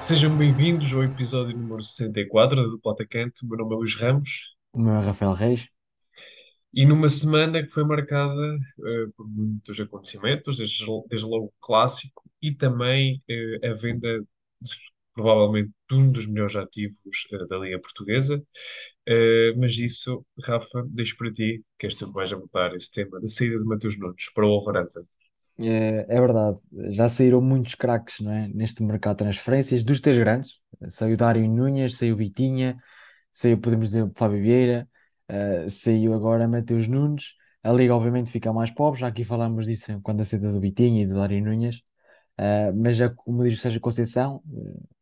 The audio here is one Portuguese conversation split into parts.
Sejam bem-vindos ao episódio número 64 do Potacante. O meu nome é Luís Ramos O meu é Rafael Reis. e numa semana que foi marcada eh, por muitos acontecimentos, desde, desde logo o clássico e também eh, a venda de, provavelmente de um dos melhores ativos eh, da Liga Portuguesa. Mas isso, Rafa, deixo para ti, que és tu que vais abordar esse tema da saída de Mateus Nunes para o Wolverhampton. É, é verdade, já saíram muitos craques, não é? Neste mercado de transferências, dos três grandes. Saiu Dário Núñez, saiu Vitinha, saiu, podemos dizer, Fábio Vieira, eh, saiu agora Mateus Nunes. A Liga, obviamente, fica mais pobre, já aqui falámos disso quando a saída do Vitinha e do Dário Núñez. Eh, mas, já, como diz o Sérgio Conceição,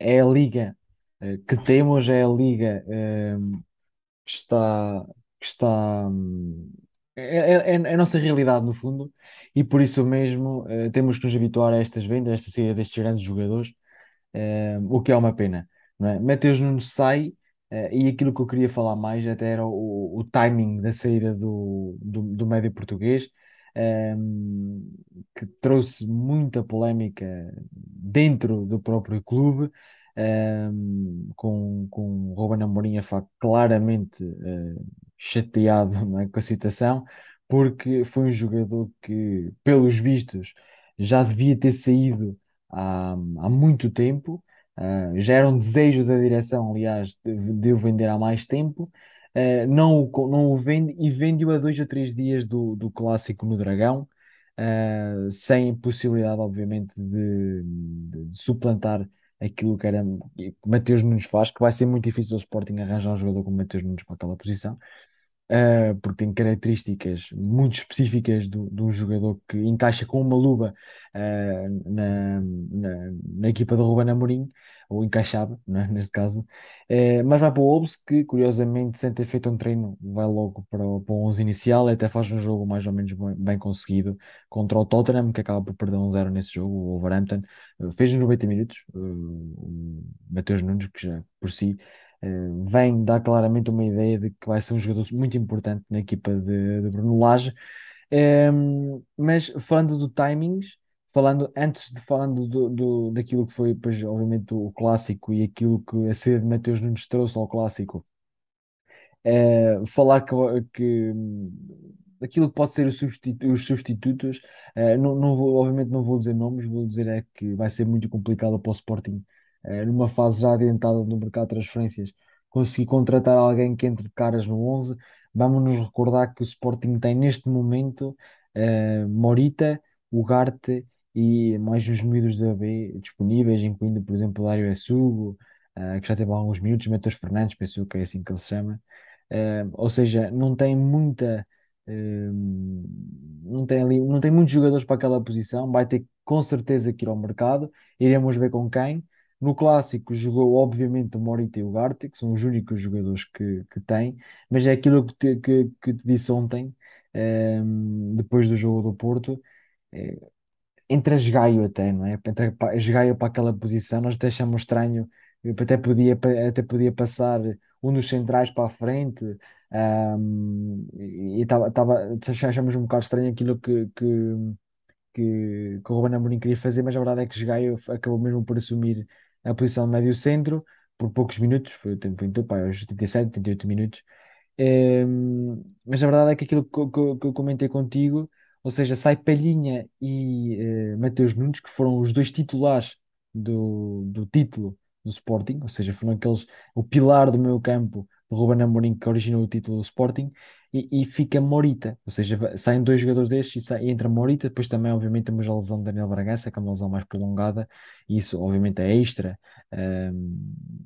eh, é a Liga que temos, é a Liga eh, que está, que está, hum, é, é- é a nossa realidade no fundo, e por isso mesmo eh, temos que nos habituar a estas vendas, a esta saída destes grandes jogadores, eh, o que é uma pena, não é? Mateus Nunes sai, eh, e aquilo que eu queria falar mais até era o, o timing da saída do, do, do médio português, eh, que trouxe muita polémica dentro do próprio clube, eh, com, com Ruben Amorim a falar claramente eh, chateado, é, com a situação, porque foi um jogador que, pelos vistos, já devia ter saído há, há muito tempo. Uh, já era um desejo da direção, aliás, de, de o vender há mais tempo. Uh, não, o não o vende e vende-o a dois a três dias do, do clássico no Dragão, uh, sem possibilidade, obviamente, de, de- de suplantar aquilo que era Mateus Nunes faz, que vai ser muito difícil o Sporting arranjar um jogador como Mateus Nunes para aquela posição uh, porque tem características muito específicas do, de um jogador que encaixa com uma luva uh, na, na, na equipa do Ruben Amorim, ou encaixava, né, neste caso, Uh, mas vai para o Wolves, que curiosamente, sem ter feito um treino, vai logo para o, para o 11 inicial até faz um jogo mais ou menos bem, bem conseguido contra o Tottenham, que acaba por perder um zero nesse jogo, o Wolverhampton. Fez nos 90 minutos, uh, o Mateus Nunes, que já por si eh, vem dar claramente uma ideia de que vai ser um jogador muito importante na equipa de, de Bruno Lage. Ehm, mas falando do timings, falando antes de falando do, do- daquilo que foi, pois, obviamente, o clássico e aquilo que a saída de Mateus Nunes trouxe ao clássico, eh, falar que, que aquilo que pode ser os substitu- os substitutos, eh, não, não vou, obviamente não vou dizer nomes, vou dizer é que vai ser muito complicado para o Sporting, numa fase já adiantada no mercado de transferências, conseguir contratar alguém que entre de caras no 11. Vamos nos recordar que o Sporting tem neste momento eh, Morita, Ugarte e mais uns miúdos da B disponíveis, incluindo, por exemplo, Dário Essugo, eh, que já teve alguns minutos, Matheus Fernandes, penso que é assim que ele se chama. Eh, ou seja, não tem muita, eh, não tem ali, não tem muitos jogadores para aquela posição. Vai ter com certeza que ir ao mercado. Iremos ver com quem. No clássico jogou, obviamente, o Morita e o Ugarte, que são os únicos jogadores que, que tem, mas é aquilo que te, que, que te disse ontem, eh, depois do jogo do Porto. eh, entra Gaio até, não é? Entra Gaio para aquela posição, nós até achamos estranho, até podia, até podia passar um dos centrais para a frente, ahm, e estava, achamos um bocado estranho aquilo que, que, que, que o Ruben Amorim queria fazer, mas a verdade é que Gaio acabou mesmo por assumir a posição de médio centro, por poucos minutos, foi o tempo inteiro, pá, aos 87, 88 minutos, Ehm, mas a verdade é que aquilo que, que- que eu comentei contigo, ou seja, sai Palhinha e eh, Mateus Nunes, que foram os dois titulares do, do título do Sporting, ou seja, foram aqueles, o pilar do meio campo do Ruben Amorim que originou o título do Sporting, e, e fica Morita, ou seja, saem dois jogadores destes e, sai- e entra Morita, depois também, obviamente, temos a lesão de Daniel Bragança, que é uma lesão mais prolongada, e isso, obviamente, é extra. ehm,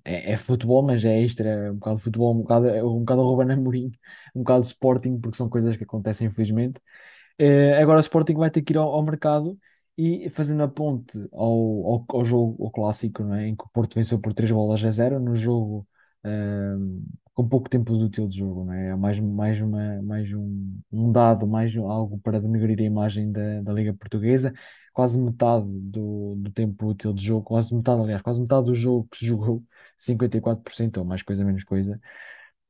é, é futebol, mas é extra, é um bocado de futebol, um bocado, é um bocado Ruben Amorim, um bocado de Sporting, porque são coisas que acontecem, infelizmente. Eh, agora o Sporting vai ter que ir ao, ao mercado e fazendo a ponte ao, ao, ao jogo ao clássico, é? Em que o Porto venceu por 3 bolas a zero no jogo ehm, com pouco tempo útil de jogo, não é? É Mais, mais, uma, mais um, um dado, mais algo para denegrir a imagem da, da Liga Portuguesa. Quase metade do, do tempo útil de jogo, quase metade, aliás, quase metade do jogo que se jogou, 54% ou mais coisa menos coisa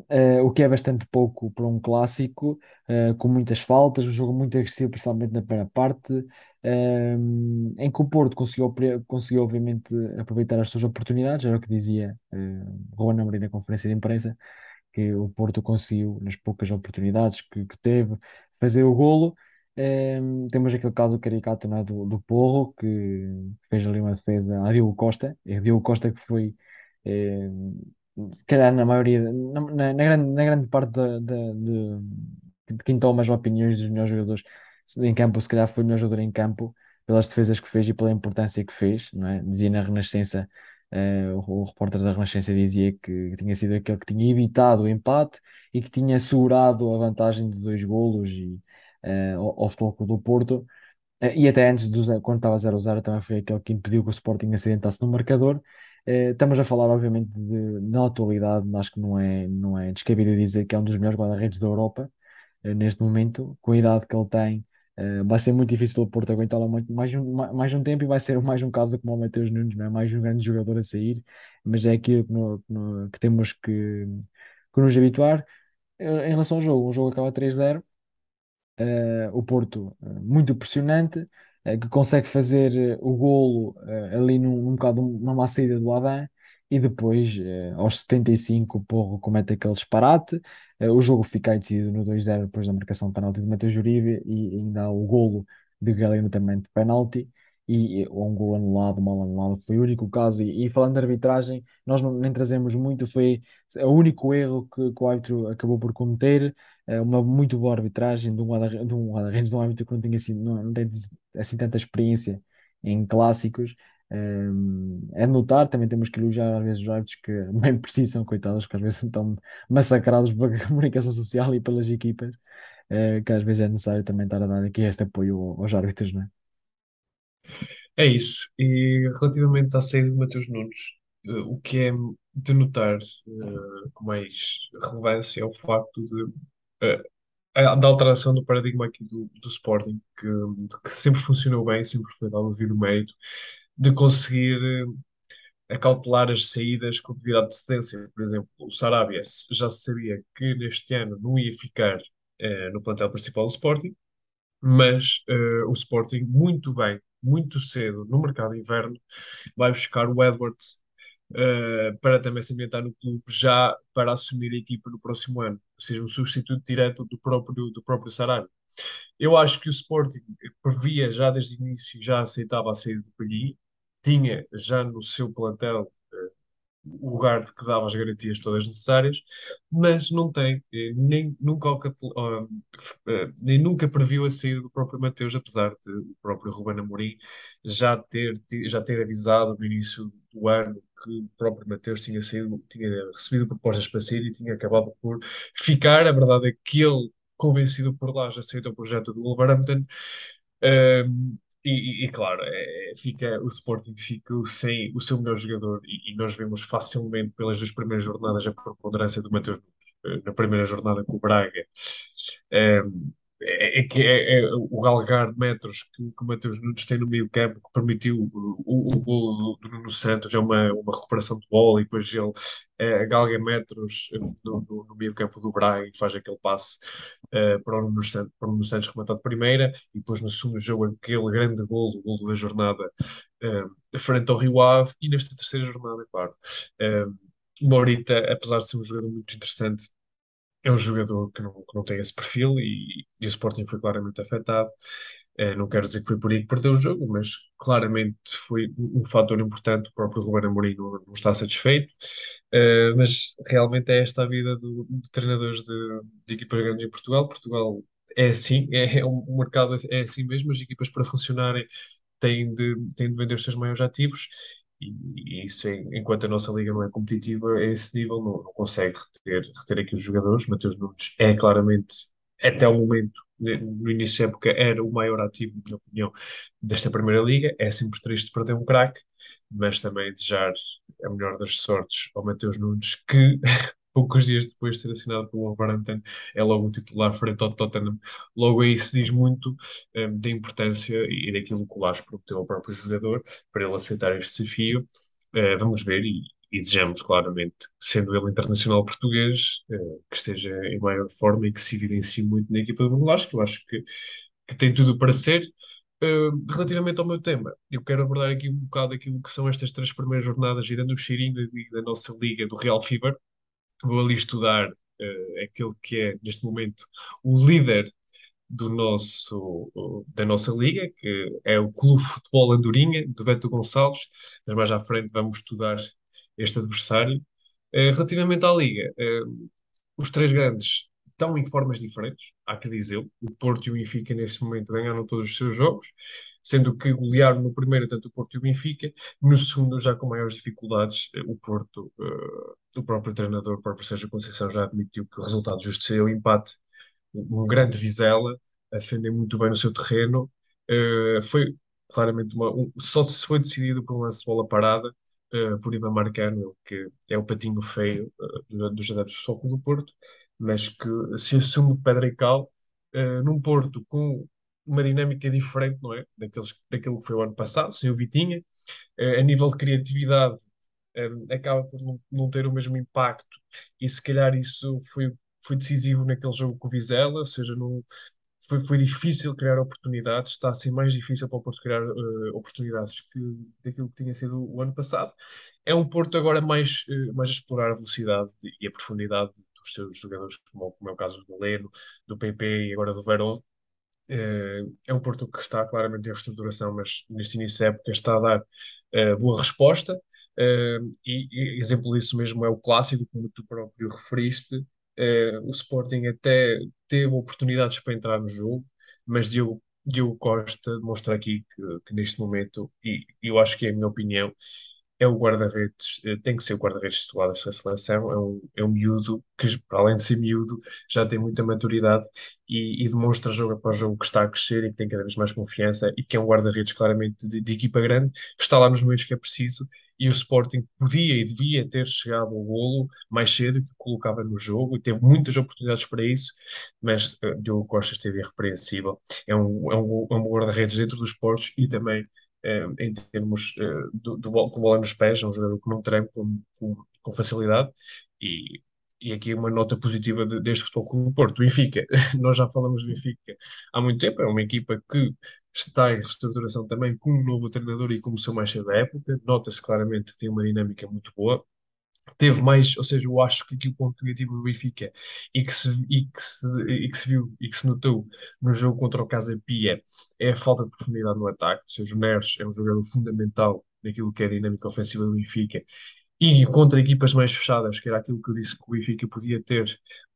eh, o que é bastante pouco para um clássico, eh, com muitas faltas, um jogo muito agressivo, principalmente na primeira parte, eh, em que o Porto conseguiu, conseguiu obviamente aproveitar as suas oportunidades, era o que dizia eh, Ruben Amorim na conferência de imprensa, que o Porto conseguiu, nas poucas oportunidades que, que teve, fazer o golo. Temos aquele caso caricato, é, do, do Porro, que fez ali uma defesa a Diogo Costa, e Diogo Costa que foi, se calhar na maioria, na, na- na grande, na grande parte da, de, de quem toma as opiniões dos melhores jogadores em campo, se calhar foi o melhor jogador em campo, pelas defesas que fez e pela importância que fez, não é? Dizia na Renascença eh, o, o repórter da Renascença dizia que tinha sido aquele que tinha evitado o empate e que tinha assegurado a vantagem de dois golos e, eh, ao, ao Futebol do Porto. Eh, e até antes, do, quando estava 0-0, também foi aquele que impediu que o Sporting acidentasse no marcador. Eh, estamos a falar, obviamente, de, na atualidade, acho que não é, não é descabido dizer que é um dos melhores guarda-redes da Europa eh, neste momento, com a idade que ele tem, eh, vai ser muito difícil o Porto aguentá-lo mais, um, ma- mais um tempo e vai ser mais um caso como o Mateus Nunes, não é? Mais um grande jogador a sair, mas é aquilo que, no- no- que temos que, que nos habituar. Em relação ao jogo, o jogo acaba 3-0 eh, o Porto muito pressionante, que consegue fazer eh, o golo eh, ali num, num bocado numa saída do Adam e depois eh, aos 75 o Porro comete aquele disparate, eh, o jogo fica decidido no 2-0 depois da marcação de penalti de Mateus Uribe e ainda há o golo de Galeno também de penalti e, um golo anulado, mal anulado, foi o único caso. E, e falando de arbitragem, nós não, nem trazemos muito, foi o único erro que, que o árbitro acabou por cometer é uma muito boa arbitragem de um guarda- de guarda-redes, de um árbitro que não tinha assim, não, não tem assim tanta experiência em clássicos. Um, é notar, também temos que elogiar às vezes os árbitros que bem precisam, coitados, que às vezes estão massacrados pela comunicação social e pelas equipas, eh, que às vezes é necessário também estar a dar aqui este apoio aos árbitros, não é? É isso. E relativamente à saída de Mateus Nunes, eh, o que é de notar eh, com mais relevância é o facto de, eh, da alteração do paradigma aqui do, do Sporting, que, que sempre funcionou bem, sempre foi dado devido mérito, de conseguir eh, acautelar as saídas com devida antecedência. Por exemplo, o Sarabia já se sabia que neste ano não ia ficar eh, no plantel principal do Sporting, mas eh, o Sporting, muito bem, muito cedo, no mercado de inverno, vai buscar o Edwards eh, para também se ambientar no clube, já para assumir a equipa no próximo ano, ou seja, um substituto direto do próprio, do próprio Sarabia. Eu acho que o Sporting previa já desde o início, já aceitava a saída do Palhinha, tinha já no seu plantel o lugar que dava as garantias todas necessárias, mas não tem, eh, nem nunca, eh, nem nunca previu a saída do próprio Mateus, apesar de o próprio Ruben Amorim já ter, já ter avisado no início do ano que o próprio Mateus tinha saído, tinha recebido propostas para sair e tinha acabado por ficar. A verdade é que ele, convencido por lá, já aceitou o projeto do Wolverhampton. Um, e, e- e, claro, é- fica, o Sporting fica sem o seu melhor jogador e, e nós vemos facilmente pelas duas primeiras jornadas a preponderância do Mateus Nunes. Eh, Na primeira jornada com o Braga, eh, é, é que é, é o galgar de metros que, que o Mateus Nunes tem no meio campo que permitiu o, o, golo do, Nuno Santos, é uma, uma recuperação de bola e depois ele eh, galga metros eh, no, no, no meio campo do Braga e faz aquele passe eh, para o Nuno Santos, para o Nuno Santos rematar de primeira e depois no segundo jogo aquele grande golo, o golo da jornada eh, frente ao Rio Ave e nesta terceira jornada, claro. Morita, apesar de ser um jogador muito interessante, é um jogador que não, que não tem esse perfil e, e o Sporting foi claramente afetado. Eh, não quero dizer que foi por aí que perdeu o jogo, mas claramente foi um, fator importante. O próprio Ruben Amorim não, não está satisfeito. Eh, mas realmente é esta a vida do- de treinadores de, de equipas grandes em Portugal. Portugal é assim, é, é um, o mercado é assim mesmo. As equipas para funcionarem têm de, têm de vender os seus maiores ativos e, isso, é- enquanto a nossa liga não é competitiva, a esse nível não, não consegue reter, reter aqui os jogadores. Mateus Nunes é claramente, até o momento, ne- no início da época, era o maior ativo, na minha opinião, desta Primeira Liga. É sempre triste perder um craque, mas também desejar a melhor das sortes ao Mateus Nunes, que poucos dias depois de ter assinado pelo Wolverhampton é logo o titular frente ao Tottenham. Logo aí se diz muito eh, da importância e daquilo que o Lage prometeu ao próprio jogador para ele aceitar este desafio. Eh, vamos ver e, e desejamos claramente, sendo ele internacional português, eh, que esteja em maior forma e que se evidencie muito na equipa do Belas, que eu acho que, que tem tudo para ser. Eh, relativamente ao meu tema, eu quero abordar aqui um bocado aquilo que são estas três primeiras jornadas e dando o cheirinho da da nossa liga do Real Vou ali estudar eh, aquele que é, neste momento, o líder do nosso, da nossa liga, que é o Clube Futebol Andorinha, do Beto Gonçalves, mas mais à frente vamos estudar este adversário. Eh, relativamente à liga, eh, os três grandes estão em formas diferentes, há que dizer. O Porto e o Benfica, neste momento, ganharam todos os seus jogos, sendo que golearam no primeiro tanto o Porto e o Benfica, no segundo, já com maiores dificuldades, eh, o Porto, o próprio treinador, o próprio Sérgio Conceição, já admitiu que o resultado justo seria o empate um grande Vizela, a defender muito bem no seu terreno. Uh, foi claramente uma. Um, só se foi decidido por um lance bola parada, uh, por Ivan Marcano, que é o patinho feio uh, dos adeptos do Futebol do Porto, mas que se assume de pedra e cal, num Porto com uma dinâmica diferente, não é? Daqueles, daquilo que foi o ano passado, sem o Vitinha. a nível de criatividade, um, acaba por não, não, ter o mesmo impacto, e se calhar isso foi foi decisivo naquele jogo com o Vizela, ou seja, não, foi, foi difícil criar oportunidades, está a ser mais difícil para o Porto criar uh, oportunidades que daquilo que tinha sido o ano passado. É um Porto agora mais, uh, mais a explorar a velocidade e a profundidade dos seus jogadores, como, como é o caso do Galeno, do PP e agora do Verón. Uh, é um Porto que está claramente em reestruturação, mas neste início da época está a dar boa resposta. e, e exemplo disso mesmo é o clássico, como tu próprio referiste, eh, o Sporting até teve oportunidades para entrar no jogo, mas Diogo, Diogo Costa demonstra aqui que, que neste momento, e eu acho que é a minha opinião, é o guarda-redes, eh, tem que ser o guarda-redes titular desta seleção, é um, é um miúdo que, para além de ser miúdo, já tem muita maturidade e, e demonstra jogo após jogo que está a crescer e que tem cada vez mais confiança e que é um guarda-redes claramente de, de, equipa grande, que está lá nos momentos que é preciso e o Sporting podia e devia ter chegado ao golo mais cedo que colocava no jogo e teve muitas oportunidades para isso, mas uh, Diogo Costa esteve irrepreensível. É um, é um, é um guarda-redes dentro dos portos e também em termos uh, do, do, com bola nos pés, é um jogador que não treme com, com, com facilidade e, e aqui uma nota positiva de, deste Futebol Clube do Porto. O Benfica, nós já falamos do Benfica há muito tempo, é uma equipa que está em reestruturação também com um novo treinador e começou mais cedo da época, nota-se claramente que tem uma dinâmica muito boa, teve mais, ou seja, eu acho que aqui o ponto negativo do Benfica e que se, e que se, e que se viu e que se notou no jogo contra o Casa Pia é a falta de profundidade no ataque, ou seja, o Neres é um jogador fundamental naquilo que é a dinâmica ofensiva do Benfica e contra equipas mais fechadas, que era aquilo que eu disse que o Benfica podia ter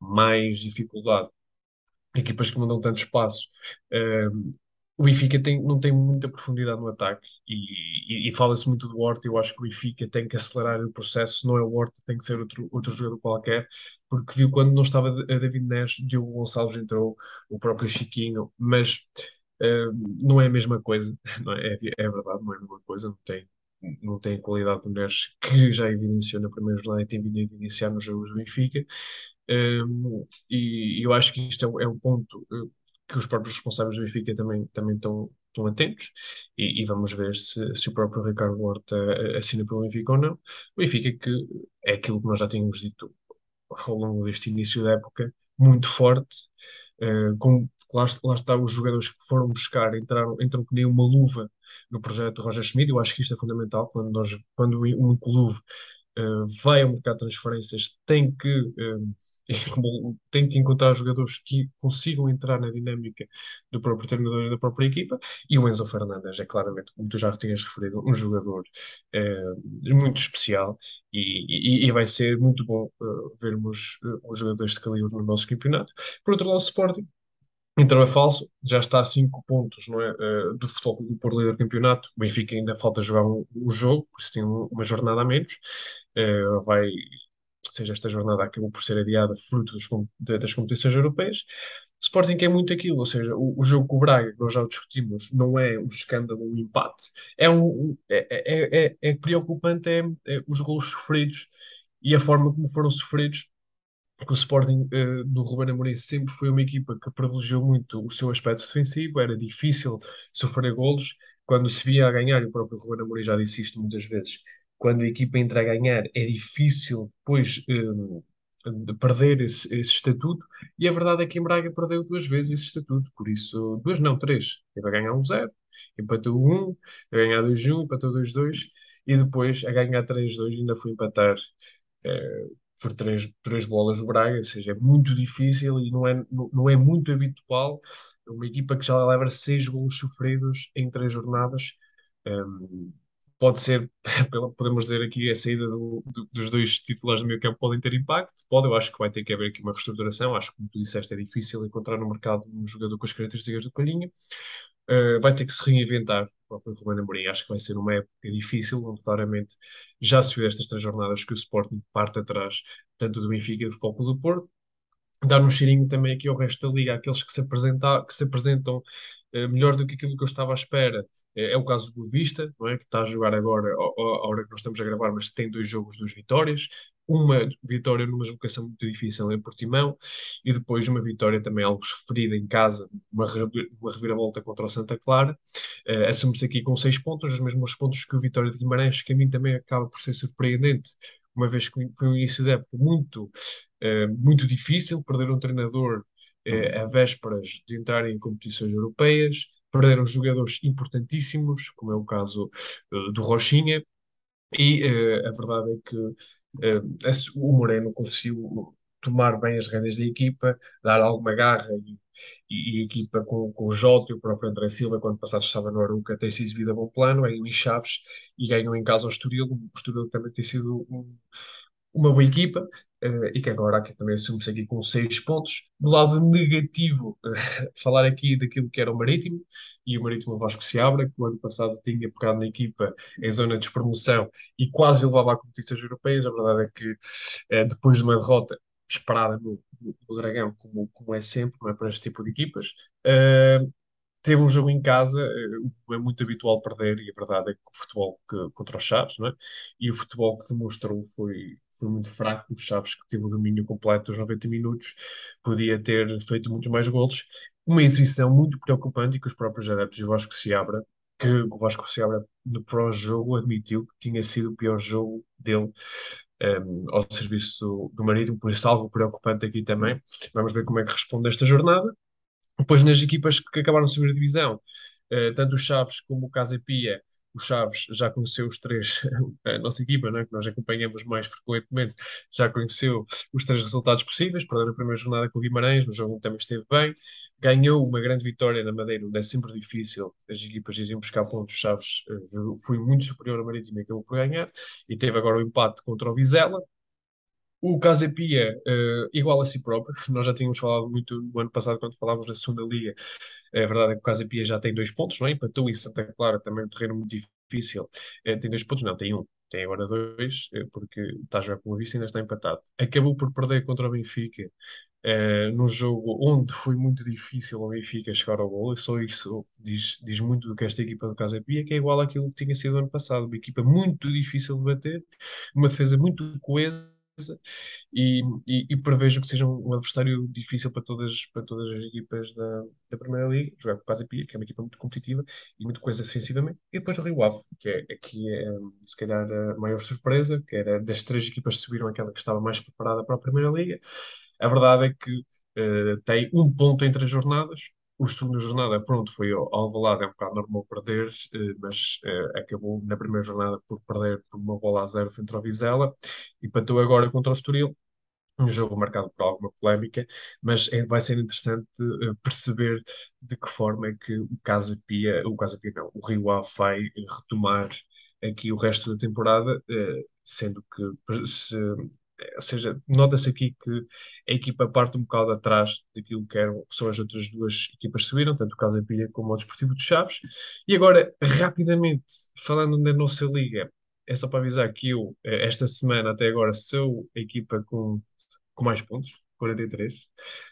mais dificuldade, equipas que dão tanto espaço, um, o Benfica tem, não tem muita profundidade no ataque e, e, e fala-se muito do Horta. Eu acho que o Benfica tem que acelerar o processo. Não é o Horta, tem que ser outro, outro jogador qualquer, porque viu quando não estava a David Neres, Diogo Gonçalves entrou, o próprio Chiquinho, mas uh, não é a mesma coisa, é? É, é verdade, não é a mesma coisa. Não tem, não tem a qualidade do Neres que já evidenciou na primeira jornada e tem vindo a evidenciar nos jogos do Benfica. Um, e eu acho que isto é, é um ponto uh, que os próprios responsáveis do Benfica também, também estão, estão atentos e, e vamos ver se, se o próprio Ricardo Horta assina pelo Benfica ou não. O Benfica que é aquilo que nós já tínhamos dito ao longo deste início da época, muito forte, uh, com, lá, lá está os jogadores que foram buscar, entraram, entram que nem uma luva no projeto Roger Schmidt, eu acho que isto é fundamental, quando, nós, quando um clube uh, vai ao mercado de transferências, tem que uh, tem que encontrar jogadores que consigam entrar na dinâmica do próprio treinador e da própria equipa. E o Enzo Fernandes é claramente, como tu já tinhas referido, um jogador é, muito especial e, e, e, vai ser muito bom uh, vermos uh, um jogador deste calibre no nosso campeonato. Por outro lado, o Sporting. Então é falso, já está a 5 pontos não é, uh, do futebol por líder do campeonato. O Benfica ainda falta jogar um, um jogo, por isso tem uma jornada a menos. Uh, vai seja, esta jornada acabou por ser adiada fruto das, das competições europeias. Sporting é muito aquilo, ou seja, o, o, jogo com o Braga, que nós já o discutimos, não é um escândalo, um empate. É, um, é, é, é, é preocupante é, é, os golos sofridos e a forma como foram sofridos. Porque o Sporting uh, do Ruben Amorim sempre foi uma equipa que privilegiou muito o seu aspecto defensivo, era difícil sofrer golos. Quando se via a ganhar, e o próprio Ruben Amorim já disse isto muitas vezes, quando a equipa entra a ganhar, é difícil depois de perder esse, esse estatuto. E a verdade é que em Braga perdeu duas vezes esse estatuto, por isso, duas não, três. Teve a ganhar um zero, empatou um, a ganhar dois um, empatou dois dois, e depois a ganhar três dois ainda foi empatar. eh, por três, três bolas do Braga, ou seja, é muito difícil e não é, não, não é muito habitual uma equipa que já leva seis golos sofridos em três jornadas. hum, pode ser, podemos dizer aqui, a saída do- do- dos dois titulares do meio campo podem ter impacto. Pode, eu acho que vai ter que haver aqui uma reestruturação. Acho que, como tu disseste, é difícil encontrar no mercado um jogador com as características do Palhinha. Uh, vai ter que se reinventar o próprio Ruben Amorim. Acho que vai ser uma época difícil, onde claramente já se viu estas três jornadas que o Sporting parte atrás, tanto do Benfica e do Futebol Clube do Porto dar um cheirinho também aqui ao resto da liga, aqueles que se, apresenta, que se apresentam eh, melhor do que aquilo que eu estava à espera. Eh, é o caso do Vista, não é? Que está a jogar agora, à hora que nós estamos a gravar, mas tem dois jogos, duas vitórias. Uma vitória numa deslocação muito difícil em Portimão e depois uma vitória também algo sofrida em casa, uma, uma reviravolta contra o Santa Clara. Eh, Assume-se aqui com seis pontos, os mesmos pontos que o Vitória de Guimarães, que a mim também acaba por ser surpreendente, uma vez que foi um início de época muito eh, muito difícil, perder um treinador eh, a vésperas de entrar em competições europeias, perderam jogadores importantíssimos, como é o caso eh, do Rochinha, e eh, a verdade é que esse- o Moreno conseguiu tomar bem as rédeas da equipa, dar alguma garra e, e, a equipa com, com o Jota e o próprio André Silva, quando passado estava no Aruca, tem se exibido a bom plano, em Chaves e ganham em casa ao Estoril. O Estoril também tem sido um, uma boa equipa eh, e que agora aqui também assume-se aqui com seis pontos. Do lado negativo, eh, falar aqui daquilo que era o Marítimo e o Marítimo Vasco Seabra, que o ano passado tinha pegado na equipa em zona de despromoção e quase levava a competições europeias. A verdade é que eh, depois de uma derrota esperada no, no, Dragão, como, como é sempre, não é para este tipo de equipas, teve um jogo em casa, é muito habitual perder, e a verdade é que o futebol que, contra os Chaves, não é? E o futebol que demonstrou foi, foi muito fraco. Os Chaves, que teve o domínio completo dos 90 minutos, podia ter feito muito mais golos. Uma exibição muito preocupante e que os próprios adeptos do Vasco Seabra, que o Vasco Seabra no pró-jogo admitiu que tinha sido o pior jogo dele. ehm, ao serviço do, do Marítimo, por isso algo preocupante aqui também. Vamos ver como é que responde esta jornada. Depois nas equipas que acabaram de subir a divisão, eh, tanto o Chaves como o Casa Pia, o Chaves já conheceu os três, a nossa equipa, né, que nós acompanhamos mais frequentemente, já conheceu os três resultados possíveis, perdeu a primeira jornada com o Guimarães, no jogo também esteve bem, ganhou uma grande vitória na Madeira, onde é sempre difícil, as equipas irem buscar pontos, Chaves eh, foi muito superior ao Marítimo e acabou por ganhar, e teve agora o empate contra o Vizela, o Casa Pia, eh, igual a si próprio, nós já tínhamos falado muito no ano passado quando falámos da segunda liga, a verdade é que o Casa Pia já tem dois pontos, não é? Empatou em Santa Clara, também um terreno muito difícil. Eh, tem dois pontos, não, tem um. Tem agora dois, eh, porque está a jogar com o Vista e ainda está empatado. Acabou por perder contra o Benfica, eh, num jogo onde foi muito difícil o Benfica chegar ao gol, e só isso diz, diz muito do que esta equipa do Casa Pia, que é igual àquilo que tinha sido ano passado. Uma equipa muito difícil de bater, uma defesa muito coesa e, e, e prevejo que seja um, adversário difícil para todas, para todas as equipas da, da Primeira Liga, jogar com o Casa Pia, que é uma equipa muito competitiva e muito coesa defensivamente, e depois o Rio Ave, que é, aqui é se calhar a maior surpresa, que era das três equipas que subiram aquela que estava mais preparada para a Primeira Liga. A verdade é que eh, tem um ponto entre as jornadas, o segundo jornada, pronto, foi ao Alvalade, é um bocado normal perder, eh, mas eh, acabou na primeira jornada por perder por uma bola a zero frente ao Vizela, empatou agora contra o Estoril, um jogo marcado por alguma polémica, mas é- vai ser interessante eh, perceber de que forma é que o Casa Pia, o Casa Pia não, o Rio Ave vai retomar aqui o resto da temporada, sendo que se, ou seja, nota-se aqui que a equipa parte um bocado atrás daquilo que eram, que são as outras duas equipas que subiram, tanto o Casa Pia como o Desportivo de Chaves. E agora, rapidamente, falando da nossa liga, é só para avisar que eu, eh, esta semana até agora, sou a equipa com, com mais pontos, 43.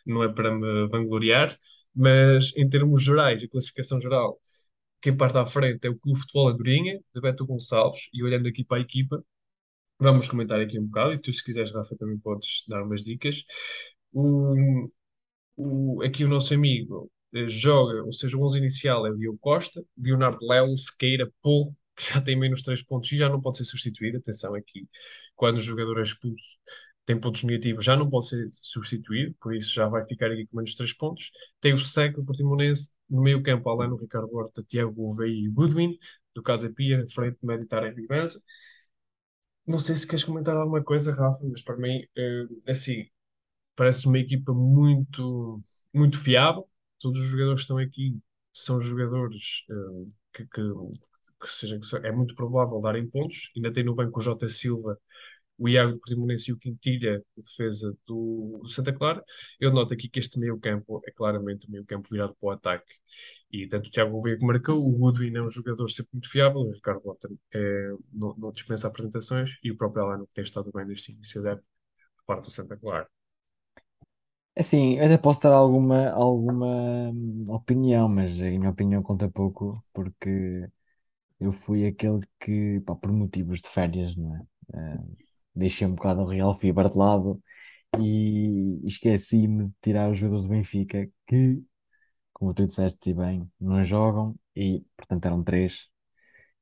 Não é para me vangloriar, mas em termos gerais, a classificação geral, quem parte à frente é o Clube Futebol Andorinha, de Beto Gonçalves, e olhando aqui para a equipa, vamos comentar aqui um bocado, e tu, se quiseres, Rafa, também podes dar umas dicas. O, o, aqui o nosso amigo eh, joga, ou seja, o 11 inicial é o Diogo Costa, Leonardo Lelo, Sequeira, Porro, que já tem menos 3 pontos e já não pode ser substituído. Atenção aqui, quando o jogador é expulso, tem pontos negativos, já não pode ser substituído, por isso já vai ficar aqui com menos 3 pontos. Tem o Seco do Portimonense, no meio campo, além do Ricardo Horta, Tiago Gouveia e Goodwin, do Casa Pia, frente Meditar e Vivenza. Não sei se queres comentar alguma coisa, Rafa, mas para mim, eh, assim, parece uma equipa muito, muito fiável. Todos os jogadores que estão aqui são jogadores eh, que, que, que, seja, que é muito provável darem pontos. Ainda tem no banco o Jota Silva, o Iago do Portimonense e o Quintilha, de defesa do, do Santa Clara. Eu noto aqui que este meio-campo é claramente o meio-campo virado para o ataque. E tanto o Tiago Gouveia que marcou, o Goodwin é um jogador sempre muito fiável, o Ricardo Horta é, não, não dispensa apresentações e o próprio Alano que tem estado bem neste início da parte do Santa Clara. Assim, eu até posso dar alguma, alguma hum, opinião, mas a minha opinião conta pouco, porque eu fui aquele que, pá, por motivos de férias, não é? Eh, deixei um bocado o Real Fibra de lado e esqueci-me de tirar os jogadores do Benfica, que, como tu disseste bem, não jogam, e portanto eram três,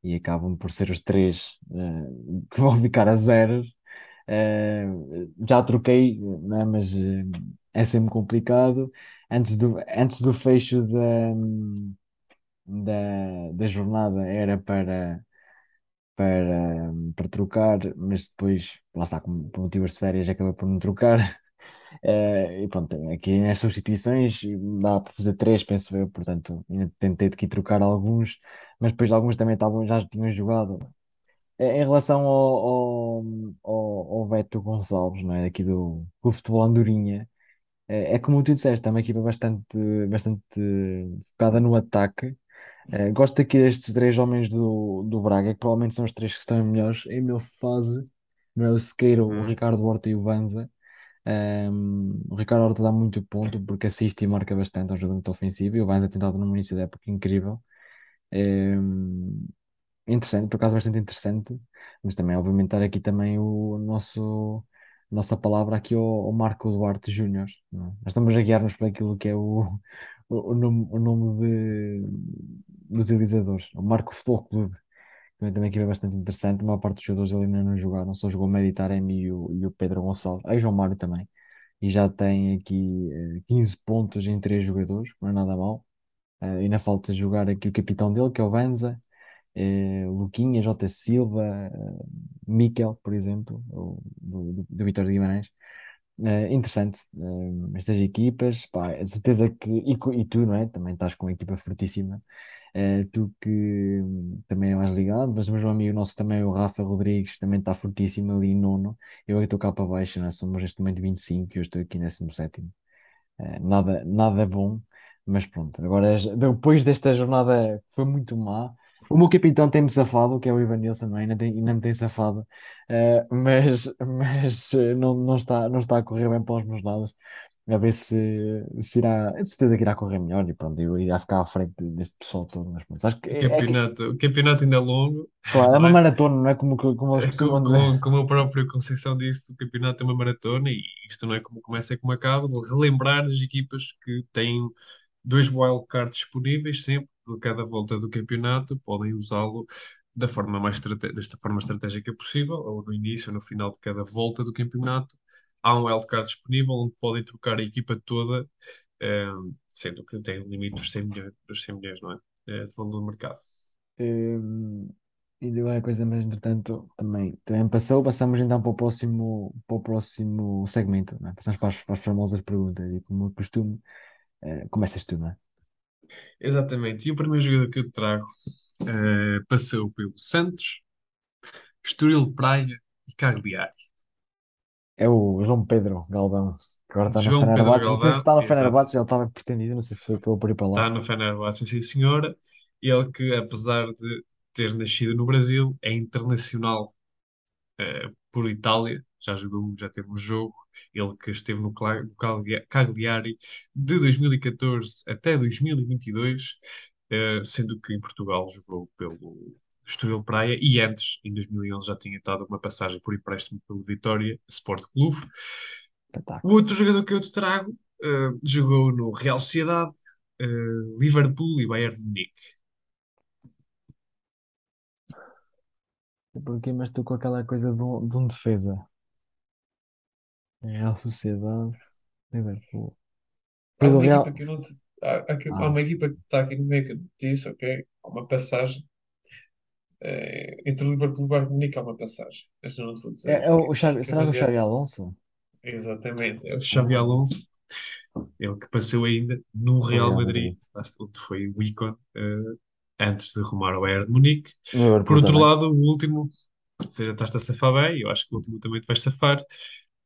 e acabam por ser os três eh, que vão ficar a zeros. Eh, já troquei, não é? mas eh, é sempre complicado. Antes do, antes do fecho da, da, da jornada era para, para, para trocar, mas depois, lá está, com- por motivos de férias, acabei por não trocar. Eh, e pronto, aqui nas substituições dá para fazer três, penso eu, portanto, ainda tentei de aqui trocar alguns, mas depois alguns também estavam, já tinham jogado. Eh, Em relação ao, ao, ao, ao Beto Gonçalves, não é? Aqui do, do futebol Andorinha, é, é como tu disseste, é uma equipa bastante, bastante focada no ataque. Eh, gosto aqui destes três homens do, do Braga, que provavelmente são os três que estão em melhores, em melhor fase. Não é o Sequeira, o Uhum. Ricardo Horta e o Banza. Ehm, o Ricardo Horta dá muito ponto porque assiste e marca bastante, é um jogador muito ofensivo. E o Banza tem dado no início da época incrível. Ehm, interessante, por acaso bastante interessante, mas também obviamente dar aqui também o nosso nossa palavra aqui ao, ao Marco Duarte Júnior, é? Nós estamos a guiar-nos por aquilo que é o, o, nome, o nome de, do utilizador, o Marco Futebol Clube, também, também aqui é bastante interessante, a maior parte dos jogadores ali ainda não jogaram, só jogou o Meditaremi e o, e o Pedro Gonçalves, aí João Mário também, e já tem aqui eh, 15 pontos em três jogadores, não é nada mal, Eh, ainda falta jogar aqui o capitão dele, que é o Banza, eh, Luquinha, Jota Silva, eh, Miquel, por exemplo, do, do, do Vitória de Guimarães. Eh, interessante, eh, estas equipas, pá, certeza que, e, e tu, não é? Também estás com uma equipa fortíssima, Eh, tu que hum, também é mais ligado, mas o meu amigo nosso também, o Rafa Rodrigues, também está fortíssimo ali em nono, eu aqui estou cá para baixo, não é? Somos neste momento 25 e eu estou aqui em 17º. Eh, nada, nada bom, mas pronto. Agora, depois desta jornada foi muito má, o meu capitão tem-me safado, que é o Ivanilson, não é? Ainda, tem, ainda me tem safado, Eh, mas, mas eh, não, não está, não está a correr bem para os meus lados. A ver se, se irá, de certeza que irá correr melhor e pronto, eu irá ficar à frente deste pessoal todo. Mas, pronto, acho que O é, é que, campeonato, o campeonato ainda é longo, claro, é uma é? maratona, não é como, como É co- costumam dizer. Como, como a própria Conceição disse, o campeonato é uma maratona e isto não é como começa, é como acaba, de relembrar as equipas que têm dois wildcards disponíveis sempre, cada volta do campeonato, podem usá-lo da forma mais desta forma estratégica possível, ou no início ou no final de cada volta do campeonato. Há um wildcard disponível onde podem trocar a equipa toda, eh, sendo que tem o limite dos 100 milhões, dos 100 milhões, não é? Eh, de valor do mercado. Hum, e deu a coisa, mas entretanto também, também passou. Passamos então para o próximo, para o próximo segmento, é? Passamos para as, para as famosas perguntas e como de costume, eh, começas tu, não é? Exatamente. E o primeiro jogador que eu trago eh, passou pelo Santos, Estoril de Praia e Cagliari. É o João Pedro Galvão, que agora está no João Pedro Fenerbahçe. Não sei se está no Fenerbahçe, ele estava pretendido, não sei se foi pelo por ir para lá. está no Fenerbahçe, sim senhora. Ele que, apesar de ter nascido no Brasil, é internacional eh, por Itália, já jogou, já teve um jogo. Ele que esteve no Cagliari de 2014 até 2022, eh, sendo que em Portugal jogou pelo Estoril Praia e antes, em 2011, já tinha dado uma passagem por empréstimo pelo Vitória Sport Clube. O outro jogador que eu te trago eh, jogou no Real Sociedade, eh, Liverpool e Bayern de Munique. Porquê, mas estou com aquela coisa de um, de um defesa. Real Sociedade, Liverpool. Há Depois o uma Real. equipa que não te... há, há que- há Ah, uma equipa que está aqui no meio que eu te disse, ok? Há uma passagem. eh, entre o Liverpool e o Bayern de Munique há uma passagem. Mas eu não te vou é, dizer é o que, o Xavi, que é será que o Xavi baseado. Alonso? Exatamente. É o Xavi Ah, Alonso. É o que passou ainda no o Real Real Madrid, Madrid. lá está, onde foi o ícone, eh, antes de rumar ao Bayern de Munique. O Por Liverpool outro também. lado, o último, ou seja, estás-te a safar bem, eu acho que o último também te vais safar.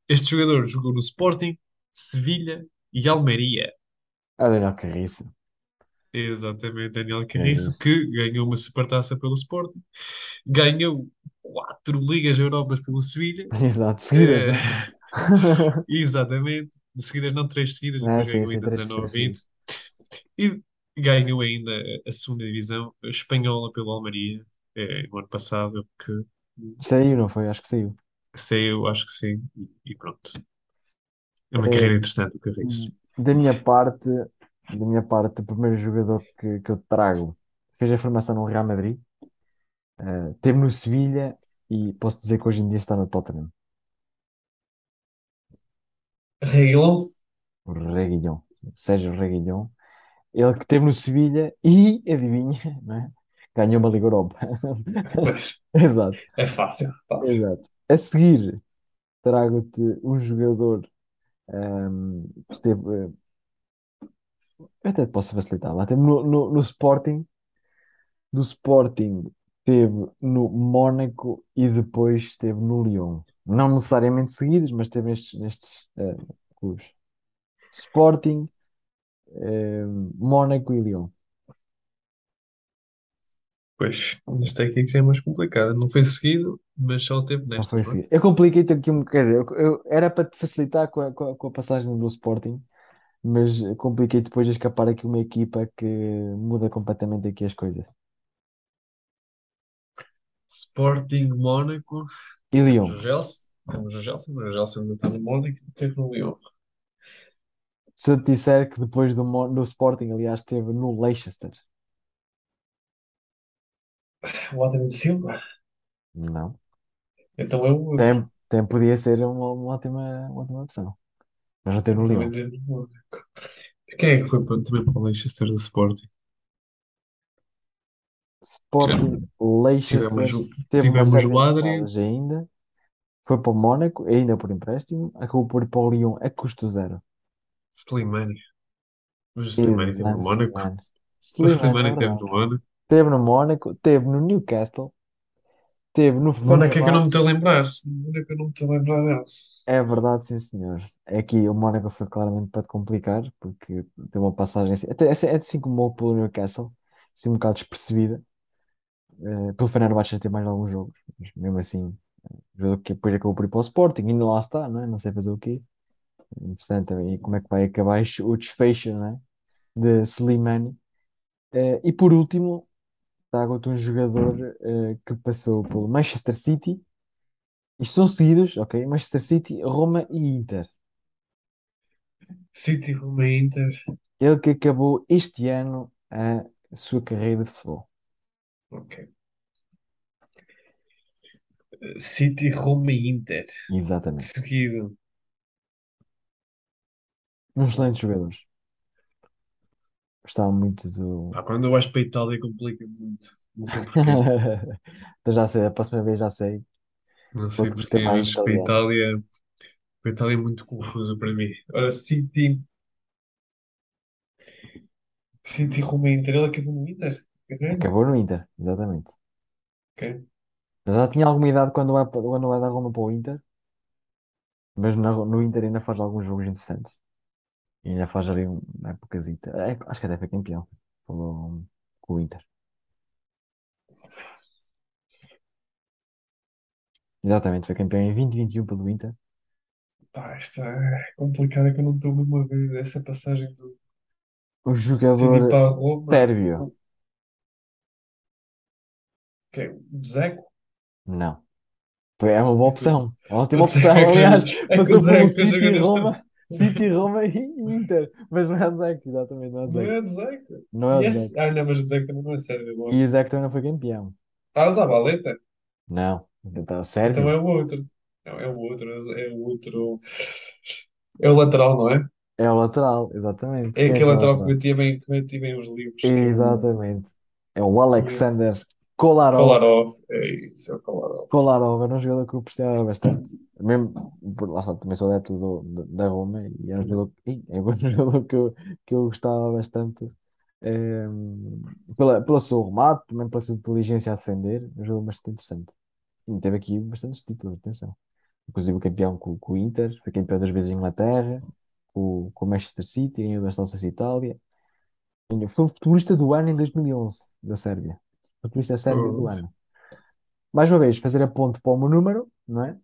Este jogador jogou no Sporting, Sevilha e Almeria. Ah, Daniel Carriço. Exatamente, Daniel Carriço, Carriço. que ganhou uma supertaça pelo Sporting, ganhou quatro Ligas Europas pelo Sevilha, Exato, seguidas, eh, exatamente, de seguidas não três seguidas, Ah, sim, ganhou sim, ainda três, três seguidas. 19-20 e ganhou ainda a segunda divisão espanhola pelo Almeria, eh, no ano passado, que Saiu, não foi? Acho que saiu. Saiu, acho que sim, e, pronto. É uma Eh, carreira interessante o Carriço. da minha parte, da minha parte, o primeiro jogador que, que eu trago fez a formação no Real Madrid, eh, teve no Sevilha e posso dizer que hoje em dia está no Tottenham. Reguilão? O Reguilhão. Sérgio Reguilhão. Ele que teve no Sevilha e, adivinha, não é? Ganhou uma Liga Europa. Pois, Exato, é fácil, fácil. exato. A seguir, trago-te um jogador ehm, que esteve, eh, eu até te posso facilitar, lá teve no, no, no Sporting, do Sporting esteve no Mónaco e depois esteve no Lyon. Não necessariamente seguidos, mas esteve nestes, nestes eh, clubes. Sporting, eh, Mónaco e Lyon. Pois, esta aqui que já é mais complicada. Não foi seguido, mas só teve Não foi é? seguido. Eu compliquei-te aqui um quer dizer, eu, eu- era para te facilitar com a, com a, com a passagem do Sporting, mas compliquei depois de escapar aqui uma equipa que muda completamente aqui as coisas. Sporting, Mónaco. E Temos Lyon. o Chelsea. Temos o Chelsea, mas o Chelsea ainda está no Mónaco e teve no Lyon. Se eu te disser que depois do, Mo- do Sporting, aliás, esteve no Leicester. O Adriano Silva. Não. Então é o outro. Tem, tem, podia ser uma, uma ótima, uma ótima opção. Mas não teve no Também Lyon. Mónaco. Quem é que foi para- também para o Leicester do Sporting? Sporting, Leicester, tivemos, o- teve uma tivemos o Adrian, ainda. Foi para o Mónaco, ainda por empréstimo. Acabou por ir para o Lyon a custo zero. Slimani. Mas o Slimani teve no Islã Mónaco. Slimani. O Slimani, é Slimani teve verdade. no Mónaco. Teve no Mónaco, teve no Newcastle, teve no Mónaco é que eu não me estou a lembrar. Mónaco é eu não me estou a lembrar dela. É verdade, sim, senhor. É que o Mónaco foi claramente para te complicar, porque tem uma passagem assim, até, assim- é assim como o pelo Newcastle, assim um bocado despercebida. Eh, pelo Fenerbahçe já tem mais alguns jogos, mas mesmo assim, jogador que depois acabou por ir para o Sporting, e ainda lá está, não é? Não sei fazer o quê. Portanto, e como é que vai acabar o desfecho, não é? De Slimani. Eh, e por último, trago-te um jogador eh, que passou pelo Manchester City. Isto são seguidos, ok? Manchester City, Roma e Inter. City, Roma, Inter. Ele que acabou este ano a sua carreira de futebol. Ok. City, Roma e Inter. Exatamente. Seguido. Um excelente jogador. Gostava muito do. Pá, quando eu vais para a Itália complica muito. Não sei porquê. Então já sei, a próxima vez já sei. Não sei meter porquê, mais mas para a italiano. Itália, para a Itália é muito confuso para mim. Ora, City, City, Roma e Inter. Ele acabou no Inter? Acabou no Inter, exatamente. Ok. Já tinha alguma idade quando vai, quando vai dar Roma para o Inter, mas na- no Inter ainda faz alguns jogos interessantes. E ainda faz ali um- uma épocazita. É, acho que até foi campeão o- com o Inter. Exatamente, foi campeão em 2021 pelo Inter. Pá, esta é complicada que eu não estou mesmo a ver essa passagem do O City jogador para a Roma. sérvio, O que é? O Dzeko? não. Foi- É uma boa É que opção. Ótima o opção, aliás. é que o Passou pelo Dzeko City, joga nesta. Roma, City, Roma e Inter. Mas não é o Dzeko, exatamente, não é o Não é o Dzeko. Não é E o esse... Dzeko. Ah, não, mas o também não é sério E agora. o Dzeko também não foi campeão. Ah, o Zabaleta? Não, então, Então é o outro. Não, é o outro, é o outro. É o lateral, não é? é o lateral, exatamente. É Quem é aquele que é lateral que batia bem, que batia bem os livros, é Exatamente. É o é o Alexander Kolarov. Kolarov. É isso, é o Kolarov. Kolarov era um jogador que eu apreciava bastante. Mesmo, lá está, também sou adepto do, da Roma e era um jogador, ih, é um jogador que eu, que eu gostava bastante. ehm, pela, pelo seu remate, também pela sua inteligência a defender, um jogador bastante interessante. E teve aqui bastantes títulos, atenção. Inclusive campeão com, com o Inter, foi campeão duas vezes em Inglaterra, com, com o Manchester City, ganhou duas taças de Itália. Foi o futebolista do ano em 2011, da Sérvia. Futebolista sérvio do Pronto. ano. Mais uma vez, fazer a ponte para o meu número, não é?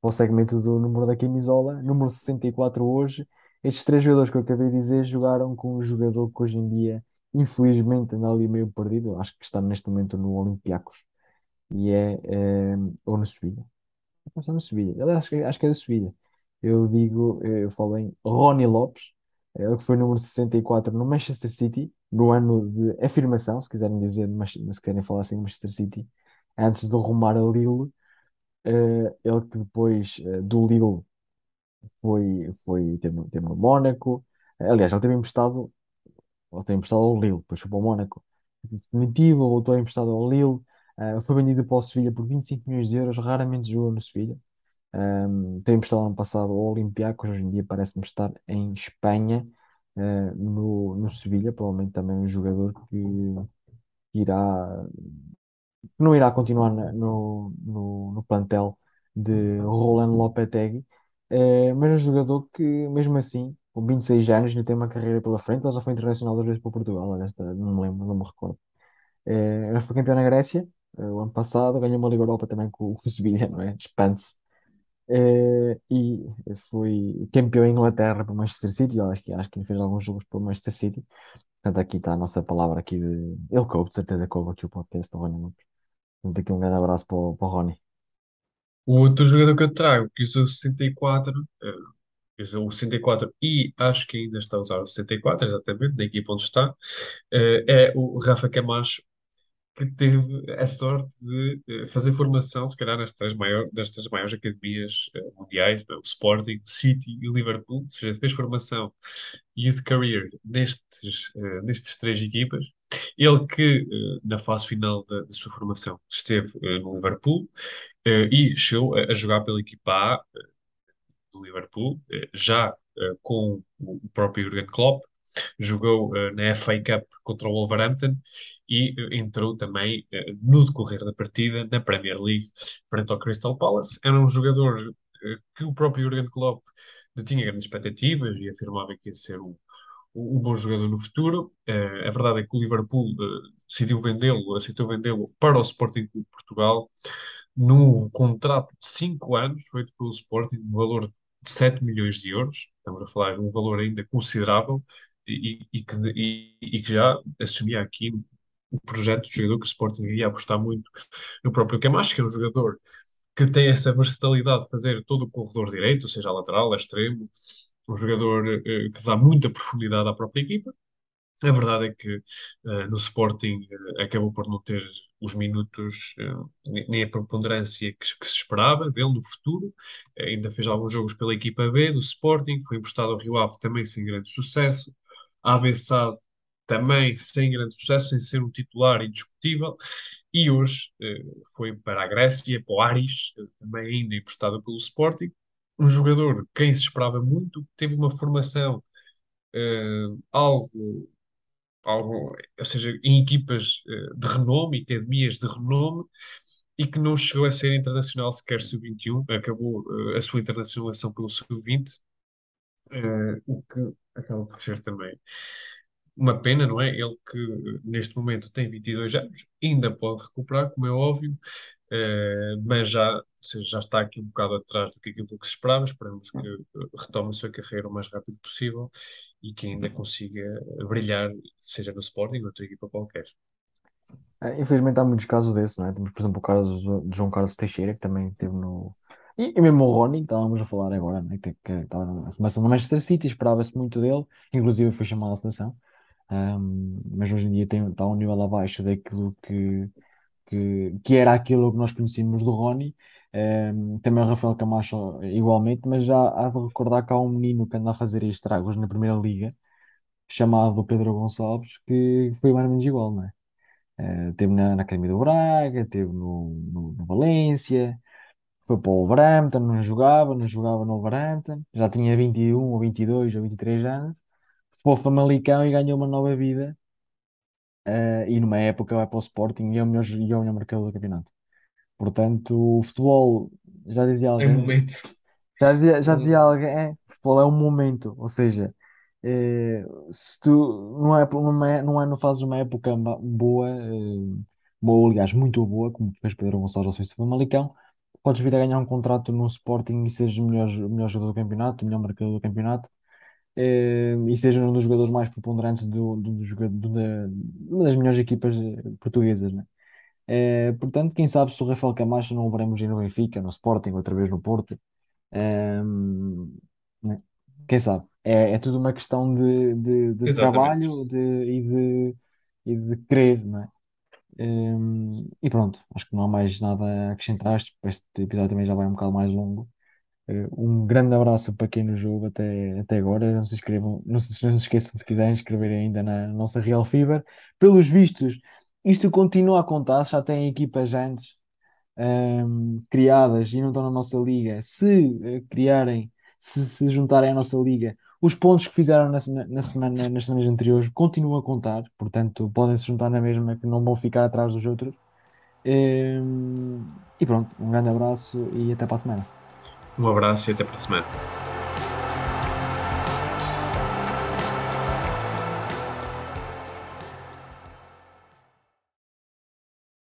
Para o segmento do número da camisola, número 64 hoje. Estes três jogadores que eu acabei de dizer jogaram com um jogador que hoje em dia, infelizmente, anda ali meio perdido. Eu Acho que está neste momento no Olympiacos. E é, eh, ou no Sevilha. Está no Sevilha. Aliás, acho que, acho que é do Sevilha. Eu digo, eh, eu falo em Rony Lopes, eh, ele que foi número 64 no Manchester City, no ano de afirmação, se quiserem dizer, mas se querem falar assim, Manchester City, antes de rumar a Lille, eh, ele que depois eh, do Lille foi, foi teve, no- Mónaco. Aliás, ele teve emprestado, ele teve emprestado ao Lille, depois foi para o Mónaco. Definitivo, voltou emprestado ao Lille, eh, foi vendido para o Sevilha por 25 milhões de euros, raramente jogou no Sevilha. Um, tem emprestado ano passado ao Olympiacos, hoje em dia parece-me estar em Espanha, eh, no, no Sevilha, provavelmente também um jogador que irá, que não irá continuar no, no, no plantel de Roland Lopetegui, eh, mas é um jogador que, mesmo assim, com 26 anos, ainda tem uma carreira pela frente, ele já foi internacional duas vezes para Portugal, esta- não me lembro, não me recordo. Eh, foi campeão na Grécia, eh, o ano passado, ganhou uma Liga Europa também com, com o Sevilha, não é? Expande-se. Eh, e fui campeão em Inglaterra para o Manchester City. Acho que, acho que fez alguns jogos para o Manchester City. Portanto, aqui está a nossa palavra aqui de. Ele coube, de certeza coube aqui o podcast do Rony Lopes. Portanto, aqui um grande abraço para o, para o Rony. O outro jogador que eu trago, que usou 64, eh, usou o 64 e quatro e acho que ainda está a usar o 64, exatamente, na equipa onde está, eh, é o Rafa Camacho, que teve a sorte de eh, fazer formação, se calhar, nas três maiores, das três maiores academias eh, mundiais, né, o Sporting, o City e o Liverpool, ou seja, fez formação Youth Career nestes, eh, nestes três equipas. Ele que, na fase final da, da sua formação, esteve no Liverpool e chegou a, a jogar pela equipa A do Liverpool, já com o próprio Jurgen Klopp, jogou eh, na FA Cup contra o Wolverhampton e eh, entrou também eh, no decorrer da partida na Premier League frente ao Crystal Palace. Era um jogador que o próprio Jurgen Klopp tinha grandes expectativas e afirmava que ia ser um, um bom jogador no futuro. Eh, a verdade é que o Liverpool eh, decidiu vendê-lo, aceitou vendê-lo para o Sporting Clube de Portugal num contrato de 5 anos feito pelo Sporting, no valor de 7 milhões de euros. Estamos a falar de um valor ainda considerável e, e que, e, e que já assumia aqui o projeto de jogador que o Sporting ia apostar muito no próprio Camacho, que é um jogador que tem essa versatilidade de fazer todo o corredor direito, seja lateral, a extremo, um jogador eh, que dá muita profundidade à própria equipa. A verdade é que eh, no Sporting eh, acabou por não ter os minutos, nem a preponderância que, que se esperava dele no futuro. Ainda fez alguns jogos pela equipa B do Sporting, foi emprestado ao Rio Ave também sem grande sucesso. A AB SAD também sem grande sucesso, sem ser um titular indiscutível. E hoje eh, foi para a Grécia, para o Aris, eh, também ainda emprestado pelo Sporting. Um jogador quem se esperava muito, teve uma formação eh, algo algo, ou seja, em equipas eh, de renome, academias de renome, e que não chegou a ser internacional sequer sub-21, acabou eh, a sua internacionalização pelo sub-20, eh, o que acaba por ser também uma pena, não é? Ele que neste momento tem 22 anos, ainda pode recuperar, como é óbvio, eh, mas já, já está aqui um bocado atrás do que aquilo que se esperava. Esperamos que eh, retome a sua carreira o mais rápido possível e que ainda consiga brilhar, seja no Sporting ou outra equipa qualquer. Eh, infelizmente há muitos casos desses, não é? Temos, por exemplo, o caso de João Carlos Teixeira, que também teve no. E, e mesmo o Rony, que estávamos a falar agora, não é? Que, que estava na formação do Manchester City, esperava-se muito dele, inclusive foi chamado à seleção. Ahm, mas hoje em dia tem, está um nível abaixo daquilo que, que, que era aquilo que nós conhecíamos do Rony. Um, também o Rafael Camacho igualmente, mas já há de recordar que há um menino que anda a fazer estragos na Primeira Liga, chamado Pedro Gonçalves, que foi mais ou menos igual, não é? Uh, teve na, na Academia do Braga, teve no, no, no Valência, foi para o Wolverhampton, não jogava, não jogava no Wolverhampton, já tinha 21 ou 22 ou 23 anos, foi ao Famalicão e ganhou uma nova vida, uh, e numa época vai para o Sporting e é o melhor, e é o melhor marcador do campeonato. Portanto, o futebol, já dizia É alguém, momento. já dizia, já dizia alguém, é, futebol é um momento, ou seja, eh, se tu não é, não é, não é, não fazes uma época ma- boa, eh, boa, aliás, muito boa, como fez Pedro Gonçalves ao Suíça do Malicão, podes vir a ganhar um contrato no Sporting e seres o melhor, o melhor jogador do campeonato, o melhor marcador do campeonato, eh, e seja um dos jogadores mais preponderantes do, do, do do- da, uma das melhores equipas eh, portuguesas, né? Eh, portanto, quem sabe se o Rafael Camacho não o veremos ir no Benfica, no Sporting, outra vez no Porto. Ehm, né? Quem sabe? É, é tudo uma questão de, de, de trabalho de, e, de, e de querer, não é? Ehm, e pronto, acho que não há mais nada a acrescentar. Este, episódio também já vai um bocado mais longo. Eh, um grande abraço para quem nos ouve até, até agora. Não se inscrevam, não se, não se esqueçam, se quiserem inscrever ainda na nossa Real Fever. Pelos vistos, isto continua a contar, já tem equipas antes ehm, criadas e não estão na nossa liga, se eh, criarem, se se juntarem à nossa liga, os pontos que fizeram na, na semana, nas semanas anteriores continuam a contar, portanto, podem se juntar na mesma, que não vão ficar atrás dos outros. Ehm, e pronto, um grande abraço e até para a semana. Um abraço e até para a semana.